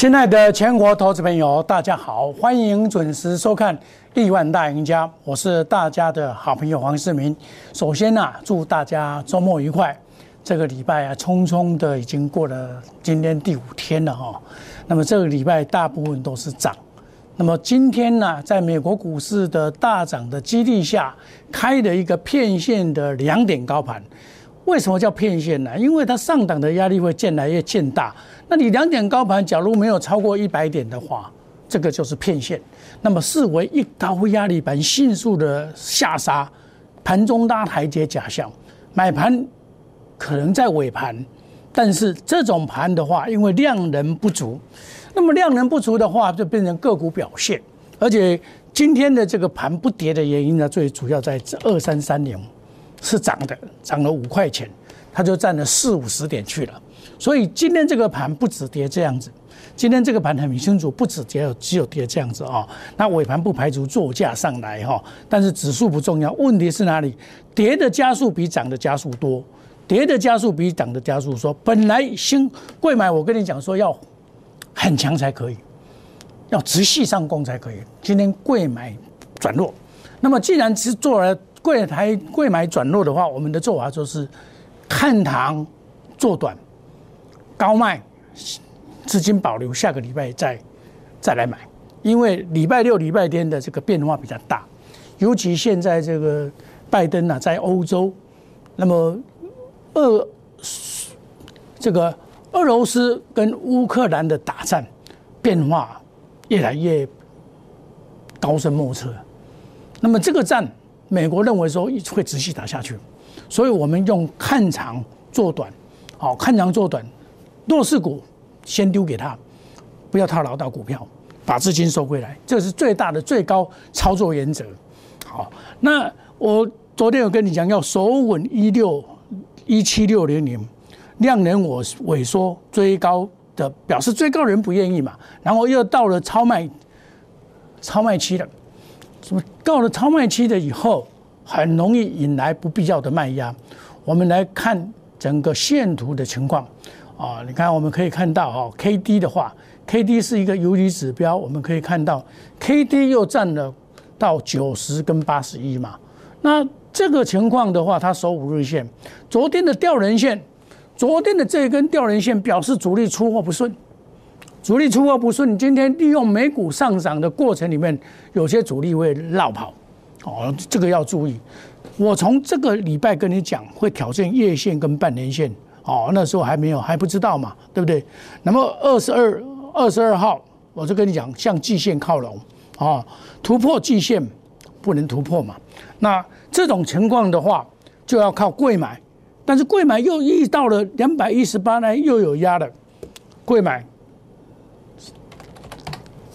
亲爱的全国投资朋友，大家好，欢迎准时收看《亿万大赢家》，我是大家的好朋友黄世明。首先呢、祝大家周末愉快。这个礼拜啊，匆匆的已经过了今天第五天了哈、那么这个礼拜大部分都是涨。那么今天呢，在美国股市的大涨的激励下，开了一个片线的两点高盘。为什么叫片线呢？因为它上档的压力会渐来越渐大。那你两点高盘，假如没有超过一百点的话，这个就是骗线。那么视为一高压力盘迅速的下杀，盘中拉台阶假象，买盘可能在尾盘，但是这种盘的话，因为量能不足，那么量能不足的话，就变成个股表现。而且今天的这个盘不跌的原因呢，最主要在这二三三零是涨的，涨了五块钱，它就占了四五十点去了。所以今天这个盘不止跌这样子，今天这个盘很清楚，不止跌，只有跌这样子啊、那尾盘不排除做价上来哈、但是指数不重要，问题是哪里？跌的加速比涨的加速多，跌的加速比涨的加速说，本来新贵买，我跟你讲说要很强才可以，要直系上攻才可以。今天贵买转弱，那么既然是做了贵台贵买转弱的话，我们的做法就是看糖做短，高卖，资金保留，下个礼拜再再来买，因为礼拜六、礼拜天的这个变化比较大，尤其现在这个拜登呢、在欧洲，那么俄这个俄罗斯跟乌克兰的打战变化越来越高深莫测，那么这个战，美国认为说会持续打下去，所以我们用看长做短，好看长做短，弱势股先丢给他，不要套牢到股票，把资金收回来，这是最大的最高操作原则。好，那我昨天有跟你讲，要守稳一六一七六零零，量能我萎缩追高的，表示追高人不愿意嘛，然后又到了超卖超卖期了，什么到了超卖期的以后，很容易引来不必要的卖压。我们来看整个线图的情况啊，你看我们可以看到哦，K D 的话，K D 是一个游离指标，我们可以看到 K D 又占了到九十跟八十一嘛。那这个情况的话，它守五日线，昨天的吊人线，昨天的这根吊人线表示主力出货不顺。主力出货不顺，今天利用美股上涨的过程里面，有些主力会绕跑，哦，这个要注意。我从这个礼拜跟你讲，会挑战月线跟半年线，哦，那时候还没有还不知道嘛，对不对？那么二十二二十二号，我就跟你讲，向季线靠拢，啊，突破季线不能突破嘛。那这种情况的话，就要靠贵买，但是贵买又遇到了两百一十八呢，又有压了，贵买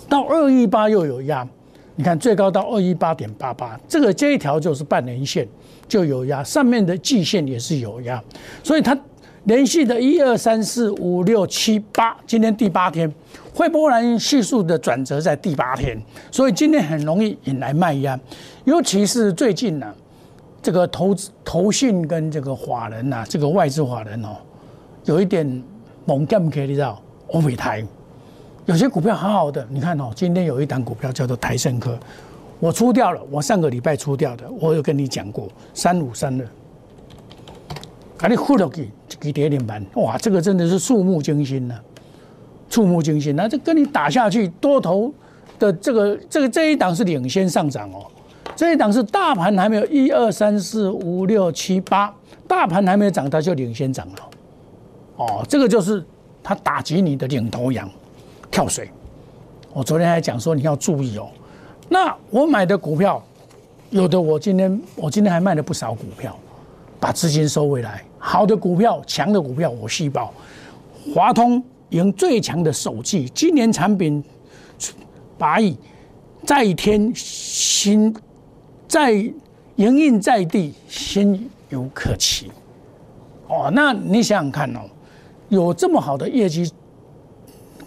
到二一八又有压，你看最高到二一八点八八，这个这一条就是半年线就有压，上面的季线也是有压，所以它连续的一二三四五六七八，今天第八天，会波澜系数的转折在第八天，所以今天很容易引来卖压，尤其是最近呢、这个投资投信跟这个法人呐、这个外资法人哦，有一点猛干可以知道，欧美台。有些股票好好的，你看哦，今天有一档股票叫做台盛科，我出掉了，我上个礼拜出掉的，我有跟你讲过，三五三二，把你护了给一跌停板，哇，这个真的是触目惊心呐、触目惊心，那这跟你打下去，多头的这个这个这一档是领先上涨哦，这一档是大盘还没有一二三四五六七八，大盘还没有涨，它就领先涨了，哦，这个就是它打击你的领头羊。跳水。我昨天还讲说你要注意哦。那我买的股票，有的我今天我今天还卖了不少股票，把资金收回来。好的股票、强的股票我细报。华通赢最强的手机，今年产品八亿，在天新在营运在地，心有可期。哦，那你想想看哦，有这么好的业绩。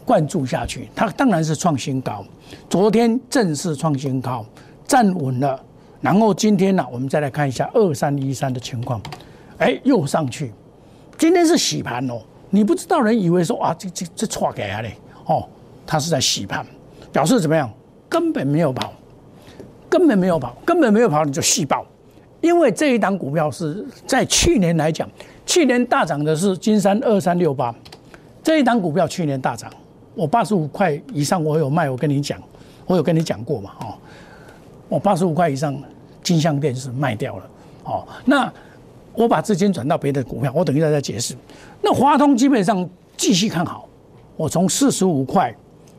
灌注下去，它当然是创新高。昨天正式创新高，站稳了。然后今天呢、我们再来看一下二三一三的情况，哎，又上去。今天是洗盘哦，你不知道人以为说啊，这这这错给啊嘞，哦，他是在洗盘，表示怎么样？根本没有跑，根本没有跑，根本没有跑，你就细爆。因为这一档股票是在去年来讲，去年大涨的是金山二三六八，这一档股票去年大涨，我八十五块以上我有卖，我跟你讲，我有跟你讲过嘛，哦，我八十五块以上金相电是卖掉了，哦，那我把资金转到别的股票，我等一下再解释。那华通基本上继续看好，我从四十五块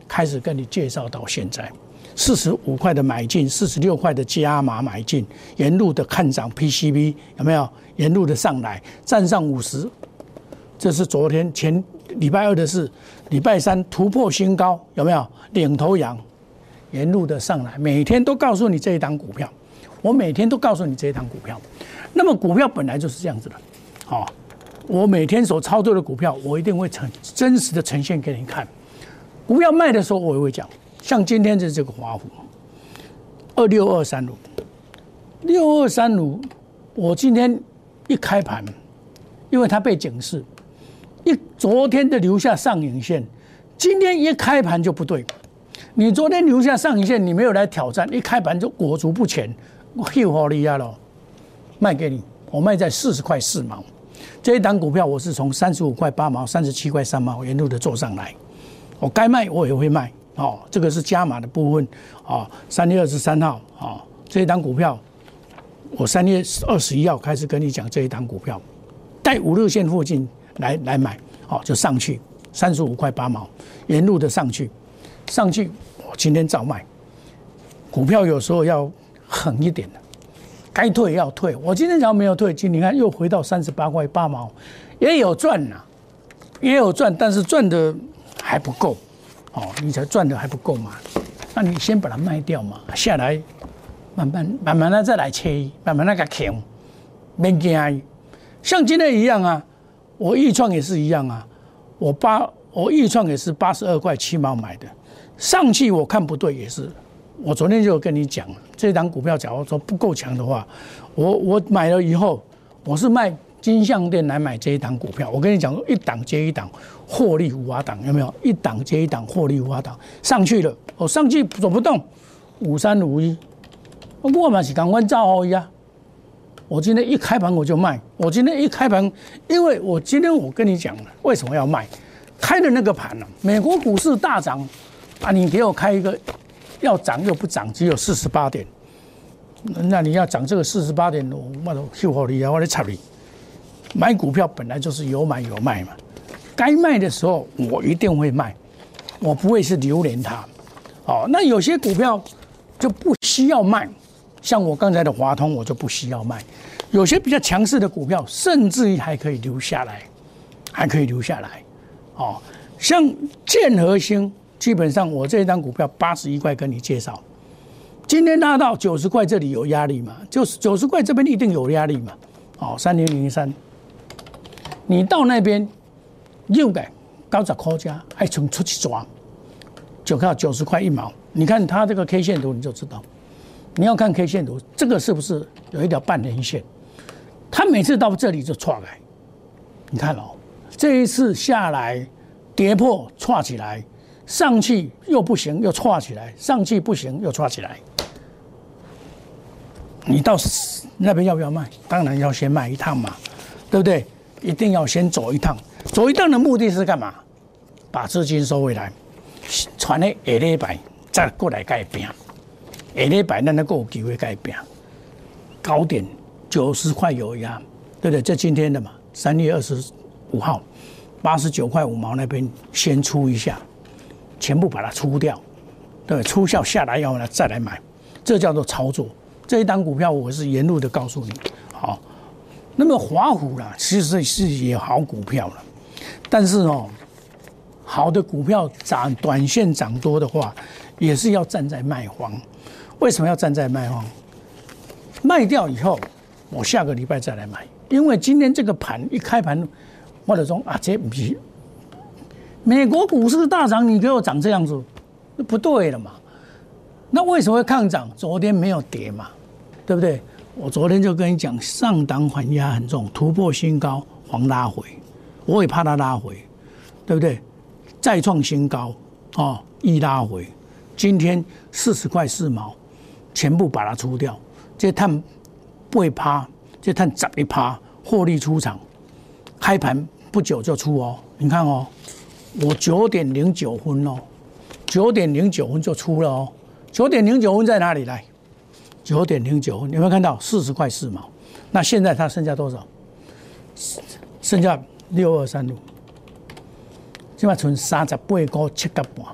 开始跟你介绍到现在。四十五块的买进，四十六块的加码买进，沿路的看涨 PCB 有没有？沿路的上来站上五十，这是昨天前礼拜二的事，礼拜三突破新高有没有？领头羊沿路的上来，每天都告诉你这一档股票，我每天都告诉你这一档股票。那么股票本来就是这样子的，好，我每天所操作的股票，我一定会呈真实的呈现给你看。股票卖的时候，我也会讲。像今天的这个华虎，二六二三五，六二三五，我今天一开盘，因为它被警示，一昨天的留下上影线，今天一开盘就不对。你昨天留下上影线，你没有来挑战，一开盘就裹足不前，我又好厉害了，卖给你，我卖在四十块四毛。这一档股票我是从三十五块八毛、三十七块三毛沿路的做上来，我该卖我也会卖。哦，这个是加码的部分，哦，三月二十三号，哦，这一档股票，我三月二十一号开始跟你讲这一档股票，在五六线附近来来买，哦，就上去三十五块八毛，沿路的上去，上去，我今天照卖，股票有时候要狠一点的，该退要退，我今天只要没有退，今你看又回到三十八块八毛，也有赚呐，也有赚，但是赚的还不够。哦，你才赚的还不够嘛？那你先把它卖掉嘛，下来慢慢慢慢的再来切，慢慢那个扛，别惊。像今天一样啊，我预创也是一样啊，我八我预创也是八十二块七毛买的，上去我看不对也是，我昨天就跟你讲，这档股票假如说不够强的话，我我买了以后，我是卖。金项店来买这一档股票，我跟你讲，一档接一档，获利无法挡，有没有？一档接一档，获利无法挡，上去了，我上去走不动，五三五一，我嘛是刚刚造好一啊。我今天一开盘我就卖，我今天一开盘，因为我今天我跟你讲了，为什么要卖？开的那个盘呢？美国股市大涨啊，你给我开一个要涨又不涨，只有四十八点，那你要涨这个四十八点，我我都秀好你啊，我来插你。买股票本来就是有买有卖嘛，该卖的时候我一定会卖，我不会是留连它。哦，那有些股票就不需要卖，像我刚才的华通我就不需要卖。有些比较强势的股票，甚至于还可以留下来，还可以留下来。哦，像建和兴，基本上我这一张股票八十一块跟你介绍，今天拉到九十块这里有压力嘛？就是九十块这边一定有压力嘛？哦，三零零三。你到那边又改高十块价，还从出去抓，就靠九十块一毛。你看它这个 K 线图，你就知道。你要看 K 线图，这个是不是有一条半年线？它每次到这里就窜来，你看哦，这一次下来跌破窜起来，上去又不行，又窜起来，上去不行又窜起来。你到那边要不要卖？当然要先卖一趟嘛，对不对？一定要先走一趟，走一趟的目的是干嘛？把资金收回来，传的下礼拜再过来改变，下礼拜那能够有机会改变。高点九十块有呀，对不对？这今天的嘛，三月二十五号，八十九块五毛那边先出一下，全部把它出掉，对，出效下来要呢再来买，这叫做操作。这一单股票我是沿路的告诉你，好。那么华虎啦，其实是也好股票了，但是哦，好的股票涨短线涨多的话，也是要站在卖方。为什么要站在卖方？卖掉以后，我下个礼拜再来买。因为今天这个盘一开盘，或者说啊，这比美国股市大涨，你给我涨这样子，那不对了嘛？那为什么会抗涨？昨天没有跌嘛，对不对？我昨天就跟你讲，上档反压很重，突破新高，黄拉回，我也怕它拉回，对不对？再创新高，哦，一拉回，今天四十块四毛，全部把它出掉，这碳不趴，这碳涨一趴，获利出场，开盘不久就出哦，你看哦，我九点零九分哦，九点零九分就出了哦，九点零九分在哪里来？九点零九分，有没有看到四十块四毛？那现在它剩下多少？剩下六二三六。现在存三十八块七个半，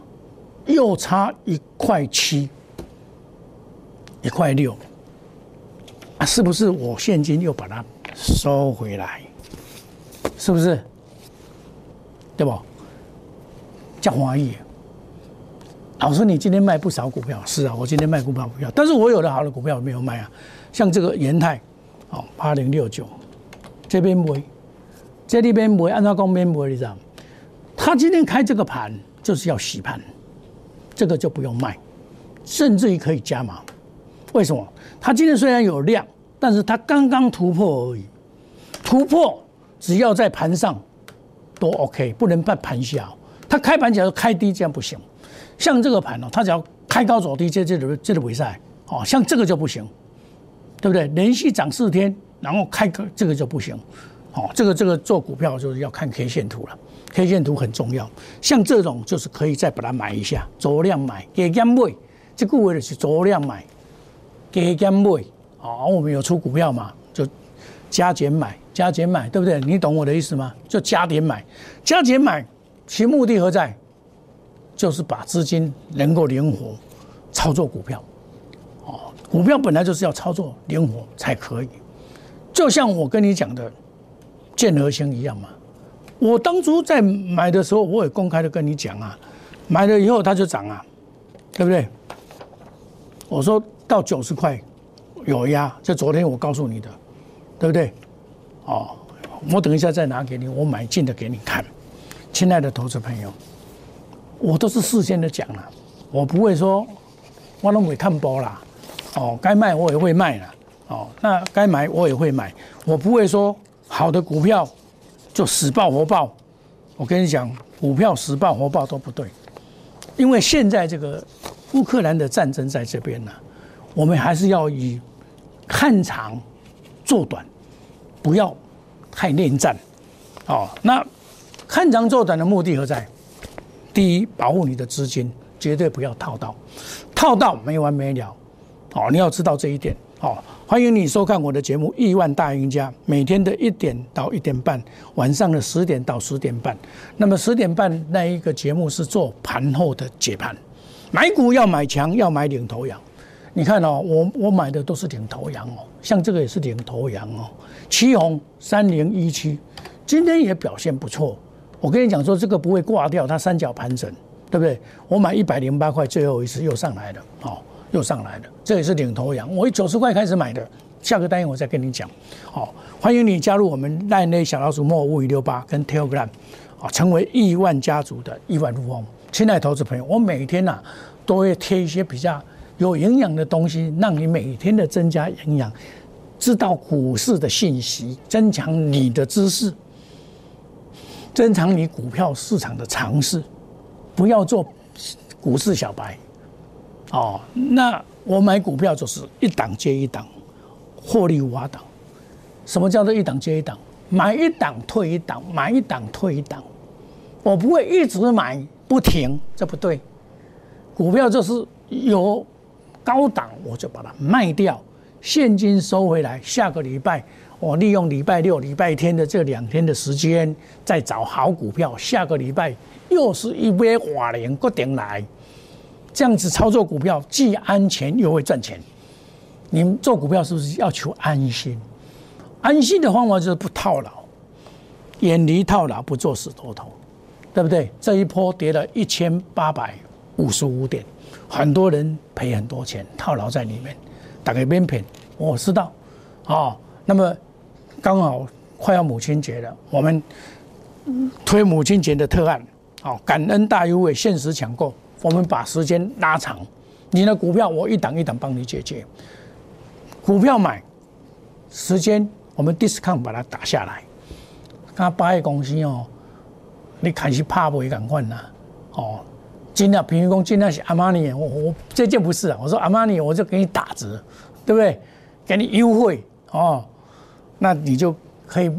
又差一块七，一块六，是不是我现金又把它收回来？是不是？对不？叫华谊，老师，你今天卖不少股票，是啊，我今天卖股票股票，但是我有的好的股票没有卖啊，像这个延泰，哦，八零六九，这边没，这里边没，按照讲边没，你知道吗？他今天开这个盘就是要洗盘，这个就不用卖，甚至于可以加码。为什么？他今天虽然有量，但是他刚刚突破而已。突破只要在盘上都 OK，不能在盘下。它开盘只要开低，这样不行。像这个盘哦，它只要开高走低，这这这这个比赛哦，像这个就不行，对不对？连续涨四天，然后开个这个就不行。哦，这个这个做股票就是要看 K 线图了。K 线图很重要，像这种就是可以再把它买一下，走量买，给减买，这个为了是走量买，给减买，哦，我们有出股票嘛，就加减买，加减买，对不对？你懂我的意思吗？就加点买，加减买，其目的何在？就是把资金能够灵活操作股票，哦，股票本来就是要操作灵活才可以，就像我跟你讲的建和星一样嘛。我当初在买的时候，我也公开的跟你讲啊，买了以后它就涨啊，对不对？我说到九十块有压，就昨天我告诉你的，对不对？哦，我等一下再拿给你，我买进的给你看，亲爱的投资朋友，我都是事先的讲了，我不会说我都会看波啦，哦，该卖我也会卖了，哦，那该买我也会买，我不会说好的股票。就死爆活爆，我跟你讲，股票死爆活爆都不对，因为现在这个乌克兰的战争在这边呢，我们还是要以看长做短，不要太恋战。哦，那看长做短的目的何在？第一，保护你的资金，绝对不要套到，套到没完没了。哦，你要知道这一点。哦，欢迎你收看我的节目《亿万大赢家》，每天的一点到一点半，晚上的十点到十点半。那么十点半那一个节目是做盘后的解盘，买股要买强，要买领头羊。你看哦，我我买的都是领头羊哦，像这个也是领头羊哦，旗红三零一七，今天也表现不错。我跟你讲说，这个不会挂掉，它三角盘整，对不对？我买一百零八块，最后一次又上来了，哦。又上来了，这也是领头羊。我九十块开始买的，下个单元我再跟你讲。好，欢迎你加入我们赖内小老鼠莫五五六八跟 Telegram，啊，成为亿万家族的亿万富翁。亲爱投资朋友，我每天呐都会贴一些比较有营养的东西，让你每天的增加营养，知道股市的信息，增强你的知识，增强你股票市场的常识，不要做股市小白。哦，那我买股票就是一档接一档，获利无法挡。什么叫做一档接一档？买一档退一档，买一档退一档。我不会一直买不停，这不对。股票就是有高档，我就把它卖掉，现金收回来。下个礼拜我利用礼拜六、礼拜天的这两天的时间，再找好股票。下个礼拜又是一杯华联固定来。这样子操作股票既安全又会赚钱，你们做股票是不是要求安心？安心的方法就是不套牢，远离套牢，不做死多头，对不对？这一波跌了一千八百五十五点，很多人赔很多钱，套牢在里面，打开边片，我知道，啊，那么刚好快要母亲节了，我们推母亲节的特案，好，感恩大优惠，限时抢购。我们把时间拉长，你的股票我一档一档帮你解决。股票买时间，我们 discount 把它打下来。刚八个公司哦，你开始怕不会赶快呐？哦，尽量平均工尽量是阿玛尼，我我这件不是啊，我说阿玛尼我就给你打折，对不对？给你优惠哦，那你就可以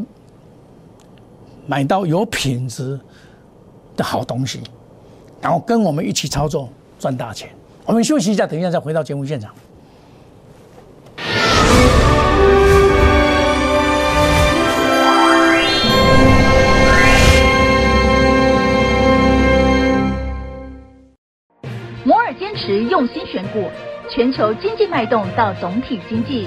买到有品质的好东西，然后跟我们一起操作赚大钱。我们休息一下，等一下再回到节目现场。摩尔坚持用心选股，全球经济脉动到总体经济，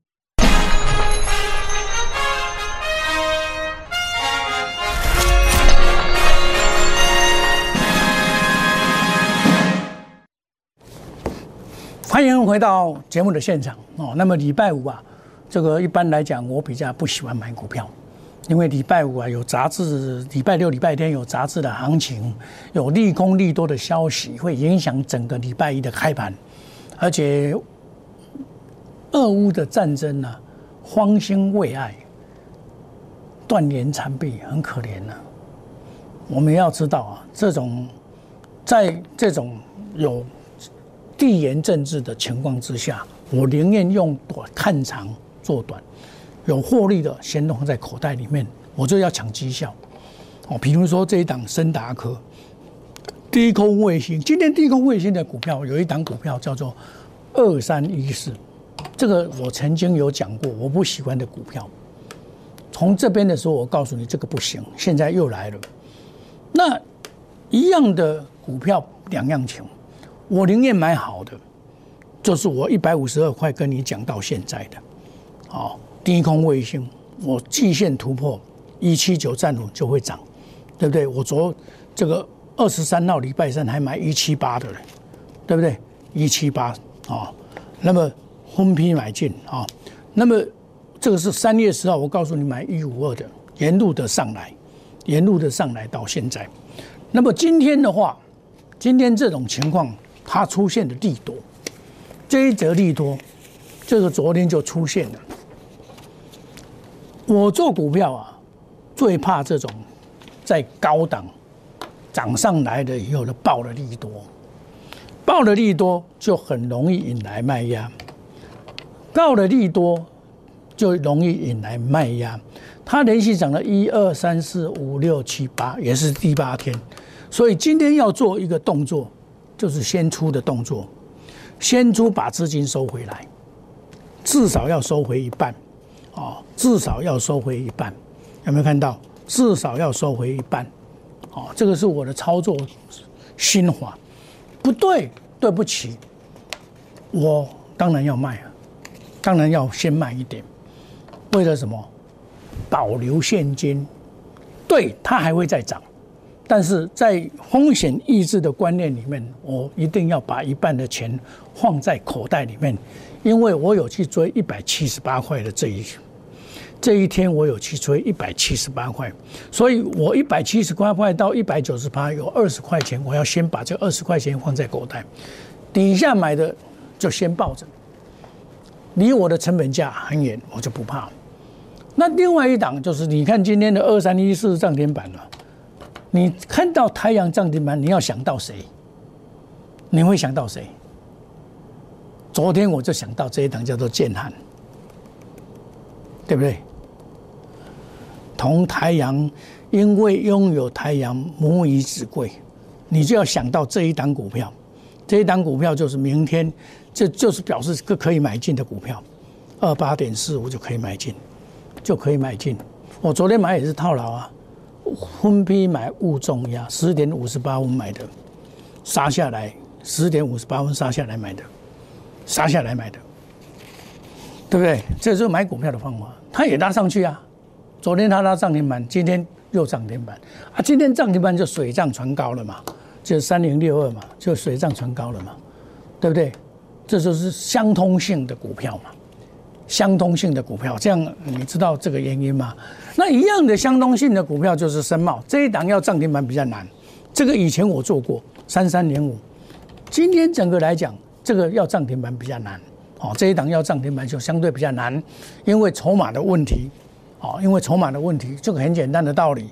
欢迎回到节目的现场哦。那么礼拜五啊，这个一般来讲，我比较不喜欢买股票，因为礼拜五啊有杂志，礼拜六、礼拜天有杂志的行情，有利空利多的消息，会影响整个礼拜一的开盘。而且，俄乌的战争呢，荒兴未艾，断垣残壁，很可怜呐。我们要知道啊，这种在这种有。地缘政治的情况之下，我宁愿用短看长做短，有获利的先放在口袋里面，我就要抢绩效。哦，比如说这一档深达科，低空卫星，今天低空卫星的股票有一档股票叫做二三一四，这个我曾经有讲过，我不喜欢的股票。从这边的时候，我告诉你这个不行，现在又来了。那一样的股票两样情。我宁愿买好的，就是我一百五十二块跟你讲到现在的，哦，低空卫星，我季线突破一七九站稳就会涨，对不对？我昨这个二十三号礼拜三还买一七八的嘞，对不对？一七八啊，那么分批买进啊，那么这个是三月十号，我告诉你买一五二的，沿路的上来，沿路的上来到现在，那么今天的话，今天这种情况。它出现的利多，这一则利多，这个昨天就出现了。我做股票啊，最怕这种在高档涨上来的以后的爆了利多，爆了利多就很容易引来卖压，爆了利多就容易引来卖压。它连续涨了一二三四五六七八，也是第八天，所以今天要做一个动作。就是先出的动作，先出把资金收回来，至少要收回一半，哦，至少要收回一半，有没有看到？至少要收回一半，哦，这个是我的操作心法，不对，对不起，我当然要卖啊，当然要先卖一点，为了什么？保留现金，对，它还会再涨。但是在风险抑制的观念里面，我一定要把一半的钱放在口袋里面，因为我有去追一百七十八块的这一这一天，我有去追一百七十八块，所以我一百七十八块到一百九十八有二十块钱，我要先把这二十块钱放在口袋，底下买的就先抱着，离我的成本价很远，我就不怕。那另外一档就是你看今天的二三一四涨停板了。你看到太阳涨停板，你要想到谁？你会想到谁？昨天我就想到这一档叫做建汉，对不对？同太阳，因为拥有太阳母以子贵，你就要想到这一档股票。这一档股票就是明天，这就是表示可可以买进的股票，二八点四五就可以买进，就可以买进。我昨天买也是套牢啊。分批买勿重压，十点五十八分买的，杀下来十点五十八分杀下来买的，杀下来买的，对不对？这是买股票的方法，它也拉上去啊。昨天它拉涨停板，今天又涨停板啊！今天涨停板就水涨船高了嘛，就三零六二嘛，就水涨船高了嘛，对不对？这就是相通性的股票嘛，相通性的股票，这样你知道这个原因吗？那一样的相通性的股票就是深茂，这一档要涨停板比较难，这个以前我做过三三零五，今天整个来讲，这个要涨停板比较难，哦，这一档要涨停板就相对比较难，因为筹码的问题。哦，因为筹码的问题，这个很简单的道理，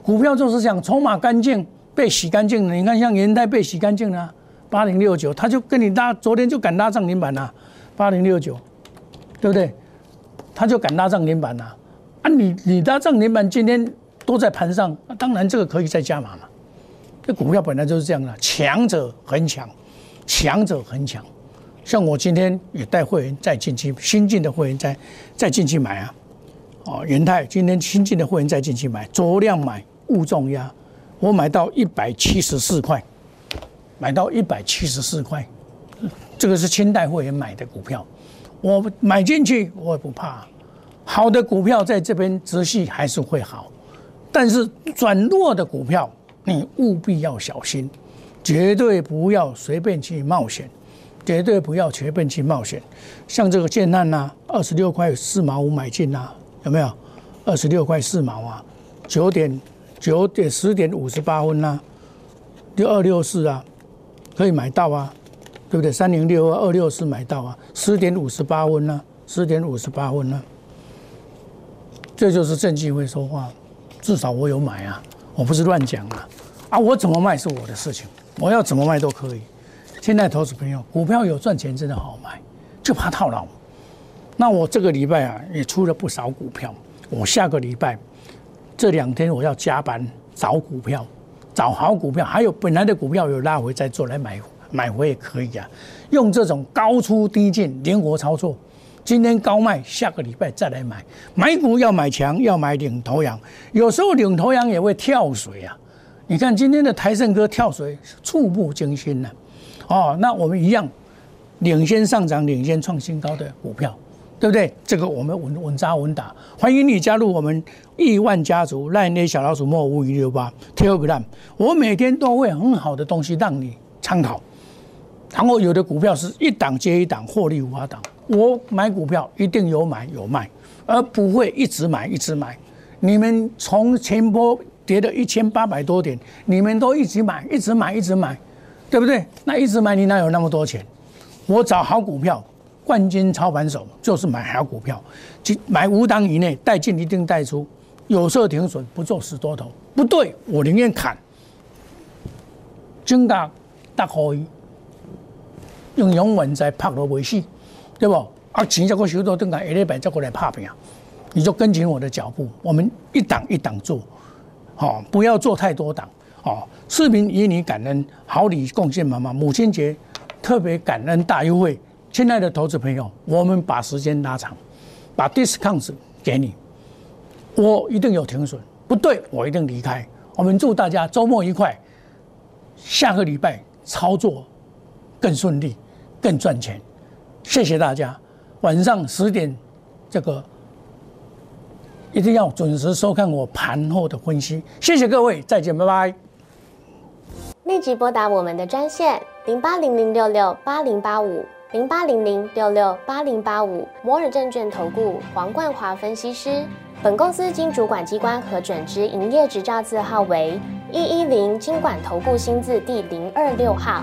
股票就是讲筹码干净，被洗干净了。你看，像元泰被洗干净了，八零六九，他就跟你拉，昨天就敢拉涨停板了，八零六九，对不对？他就敢拉涨停板了。啊，你你拉涨停板，今天都在盘上，那当然这个可以再加码嘛。这股票本来就是这样的，强者恒强，强者恒强。像我今天也带会员再进去，新进的会员再再进去买啊。哦，元泰今天新进的会员再进去买，酌量买，勿重压。我买到一百七十四块，买到一百七十四块，这个是清代会员买的股票，我买进去我也不怕。好的股票在这边直系还是会好，但是转弱的股票你务必要小心，绝对不要随便去冒险，绝对不要随便去冒险。像这个建难呐，二十六块四毛五买进呐。有没有二十六块四毛啊？九点九点十点五十八分呐，六二六四啊，可以买到啊，对不对？三零六二二六四买到啊，十点五十八分呢，十点五十八分呢，这就是证据会说话，至少我有买啊，我不是乱讲啊，啊，我怎么卖是我的事情，我要怎么卖都可以。现在投资朋友，股票有赚钱真的好买，就怕套牢。那我这个礼拜啊，也出了不少股票。我下个礼拜这两天我要加班找股票，找好股票，还有本来的股票有拉回再做来买买回也可以啊。用这种高出低进灵活操作，今天高卖，下个礼拜再来买。买股要买强，要买领头羊，有时候领头羊也会跳水啊。你看今天的台盛哥跳水，触目惊心呢。哦，那我们一样领先上涨、领先创新高的股票。对不对？这个我们稳稳扎稳打，欢迎你加入我们亿万家族，赖内小老鼠莫五一六八 Telegram，我每天都会很好的东西让你参考。然后有的股票是一档接一档，获利无法挡。我买股票一定有买有卖，而不会一直买一直买。你们从前波跌了一千八百多点，你们都一直买一直买一直买，对不对？那一直买你哪有那么多钱？我找好股票。冠军操盘手就是买好股票，买五档以内，带进一定带出，有色停损，不做死多头。不对，我宁愿砍。金价大可以用永稳在拍落尾戏，对不？啊，钱这个收到，等下一礼拜再过来拍平，你就跟紧我的脚步，我们一档一档做，好，不要做太多档。好，视频以你感恩，好礼贡献满满，母亲节特别感恩大优惠。亲爱的投资朋友，我们把时间拉长，把 discounts 给你，我一定有停损，不对我一定离开。我们祝大家周末愉快，下个礼拜操作更顺利，更赚钱。谢谢大家，晚上十点这个一定要准时收看我盘后的分析。谢谢各位，再见，拜拜。立即拨打我们的专线零八零零六六八零八五。零八零零六六八零八五摩尔证券投顾黄冠华分析师，本公司经主管机关核准之营业执照字号为一一零金管投顾新字第零二六号。